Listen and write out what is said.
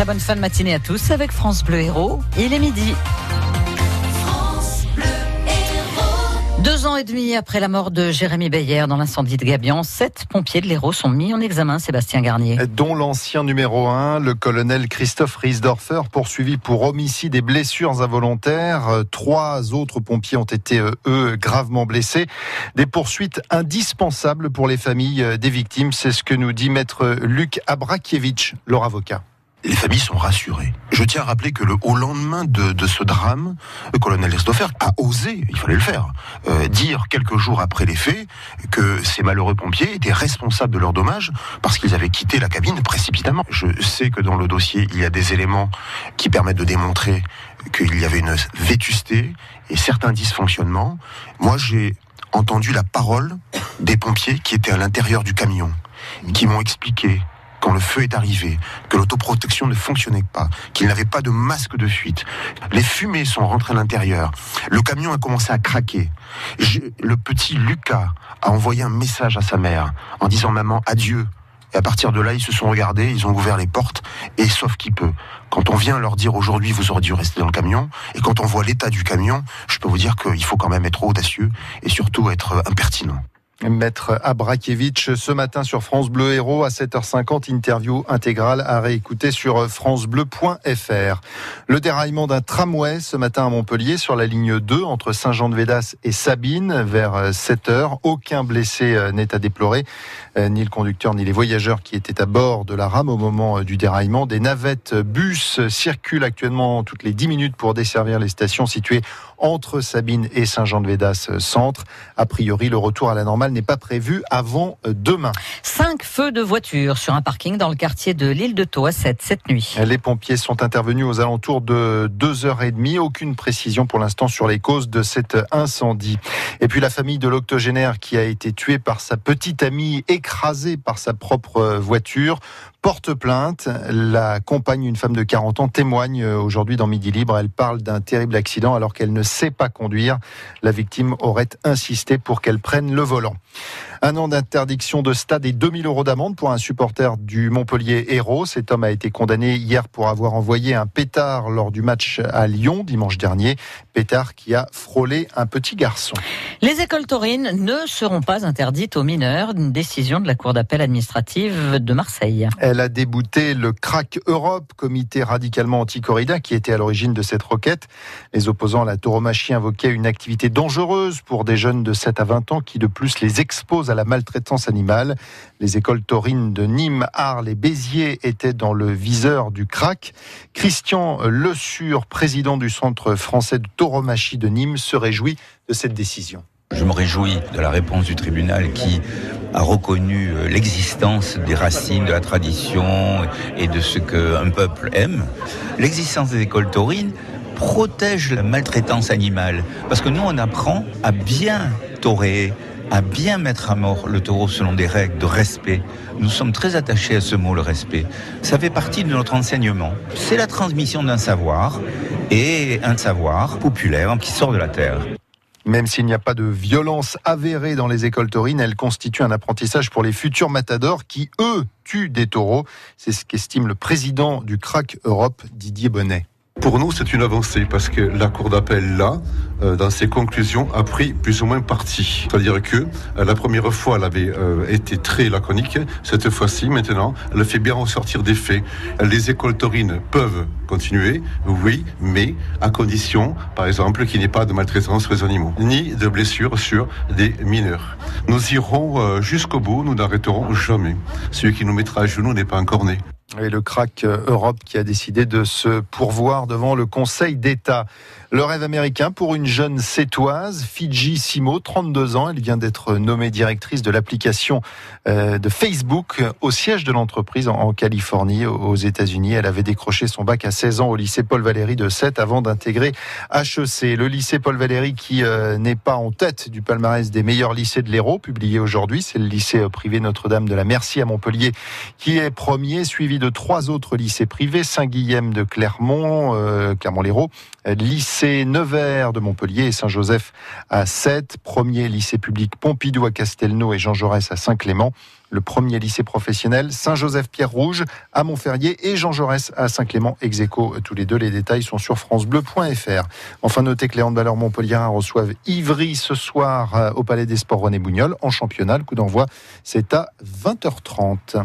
Très bonne fin de matinée à tous avec France Bleu Héros. Il est midi. Deux ans et demi après la mort de Jérémy Beyer dans l'incendie de Gabian, sept pompiers de l'Hérault sont mis en examen, Sébastien Garnier. Dont l'ancien numéro un, le colonel Christophe Riesdorfer, poursuivi pour homicide et blessures involontaires. Trois autres pompiers ont été, euh, eux, gravement blessés. Des poursuites indispensables pour les familles euh, des victimes, c'est ce que nous dit maître Luc Abrakiewicz, leur avocat les familles sont rassurées. Je tiens à rappeler que le, au lendemain de, de ce drame, le colonel Christopher a osé, il fallait le faire, euh, dire quelques jours après les faits que ces malheureux pompiers étaient responsables de leurs dommages parce qu'ils avaient quitté la cabine précipitamment. Je sais que dans le dossier, il y a des éléments qui permettent de démontrer qu'il y avait une vétusté et certains dysfonctionnements. Moi, j'ai entendu la parole des pompiers qui étaient à l'intérieur du camion, qui m'ont expliqué quand le feu est arrivé, que l'autoprotection ne fonctionnait pas, qu'il n'avait pas de masque de fuite. Les fumées sont rentrées à l'intérieur. Le camion a commencé à craquer. Le petit Lucas a envoyé un message à sa mère en disant maman adieu. Et à partir de là, ils se sont regardés, ils ont ouvert les portes, et sauf qui peut. Quand on vient leur dire aujourd'hui, vous aurez dû rester dans le camion, et quand on voit l'état du camion, je peux vous dire qu'il faut quand même être audacieux, et surtout être impertinent. Maître Abrakiewicz ce matin sur France Bleu Héros à 7h50, interview intégrale à réécouter sur francebleu.fr. Le déraillement d'un tramway ce matin à Montpellier sur la ligne 2 entre Saint-Jean-de-Védas et Sabine vers 7h. Aucun blessé euh, n'est à déplorer, euh, ni le conducteur ni les voyageurs qui étaient à bord de la rame au moment euh, du déraillement. Des navettes bus circulent actuellement toutes les 10 minutes pour desservir les stations situées entre Sabine et Saint-Jean-de-Védas centre. A priori, le retour à la normale n'est pas prévu avant demain. Cinq feux de voitures sur un parking dans le quartier de l'île de à 7 cette nuit. Les pompiers sont intervenus aux alentours de 2h30. Aucune précision pour l'instant sur les causes de cet incendie. Et puis la famille de l'octogénaire qui a été tué par sa petite amie écrasée par sa propre voiture porte plainte. La compagne, une femme de 40 ans, témoigne aujourd'hui dans Midi Libre. Elle parle d'un terrible accident alors qu'elle ne sait pas conduire. La victime aurait insisté pour qu'elle prenne le volant. Un an d'interdiction de stade et 2000 euros d'amende pour un supporter du Montpellier Héros. Cet homme a été condamné hier pour avoir envoyé un pétard lors du match à Lyon dimanche dernier. Pétard qui a frôlé un petit garçon. Les écoles taurines ne seront pas interdites aux mineurs. Une décision de la Cour d'appel administrative de Marseille. Elle a débouté le CRAC Europe, comité radicalement anti-corrida, qui était à l'origine de cette requête. Les opposants à la tauromachie invoquaient une activité dangereuse pour des jeunes de 7 à 20 ans qui de plus les exposent à la maltraitance animale. Les écoles taurines de Nîmes, Arles et Béziers étaient dans le viseur du crack. Christian Le Sur, président du Centre français de tauromachie de Nîmes, se réjouit de cette décision. Je me réjouis de la réponse du tribunal qui a reconnu euh, l'existence des racines, de la tradition et de ce qu'un peuple aime. L'existence des écoles taurines protège la maltraitance animale. Parce que nous, on apprend à bien taurer, à bien mettre à mort le taureau selon des règles de respect. Nous sommes très attachés à ce mot, le respect. Ça fait partie de notre enseignement. C'est la transmission d'un savoir et un savoir populaire qui sort de la terre. Même s'il n'y a pas de violence avérée dans les écoles taurines, elle constitue un apprentissage pour les futurs matadors qui, eux, tuent des taureaux. C'est ce qu'estime le président du CRAC Europe, Didier Bonnet. Pour nous, c'est une avancée parce que la Cour d'appel, là, euh, dans ses conclusions, a pris plus ou moins parti. C'est-à-dire que euh, la première fois, elle avait euh, été très laconique. Cette fois-ci, maintenant, elle fait bien ressortir des faits. Les écoles taurines peuvent continuer, oui, mais à condition, par exemple, qu'il n'y ait pas de maltraitance sur les animaux, ni de blessures sur des mineurs. Nous irons jusqu'au bout, nous n'arrêterons jamais. Celui qui nous mettra à genoux n'est pas encore né. Et le crack Europe qui a décidé de se pourvoir devant le Conseil d'État. Le rêve américain pour une jeune sétoise, Fiji Simo, 32 ans. Elle vient d'être nommée directrice de l'application euh, de Facebook au siège de l'entreprise en Californie, aux États-Unis. Elle avait décroché son bac à 16 ans au lycée Paul Valéry de 7 avant d'intégrer HEC. Le lycée Paul Valéry qui euh, n'est pas en tête du palmarès des meilleurs lycées de l'Hérault, publié aujourd'hui. C'est le lycée euh, privé Notre-Dame de la Merci à Montpellier qui est premier, suivi de trois autres lycées privés, Saint-Guilhem de Clermont, Clermont-Lérault, lycée Nevers de Montpellier et Saint-Joseph à 7, premier lycée public Pompidou à Castelnau et Jean Jaurès à Saint-Clément. le premier lycée professionnel, Saint-Joseph-Pierre-Rouge à Montferrier et Jean Jaurès à Saint-Clément, ex tous les deux. Les détails sont sur francebleu.fr. Enfin, notez que les handballeurs Montpellier reçoivent Ivry ce soir euh, au Palais des Sports René Bougnol en championnat. Le coup d'envoi, c'est à 20h30.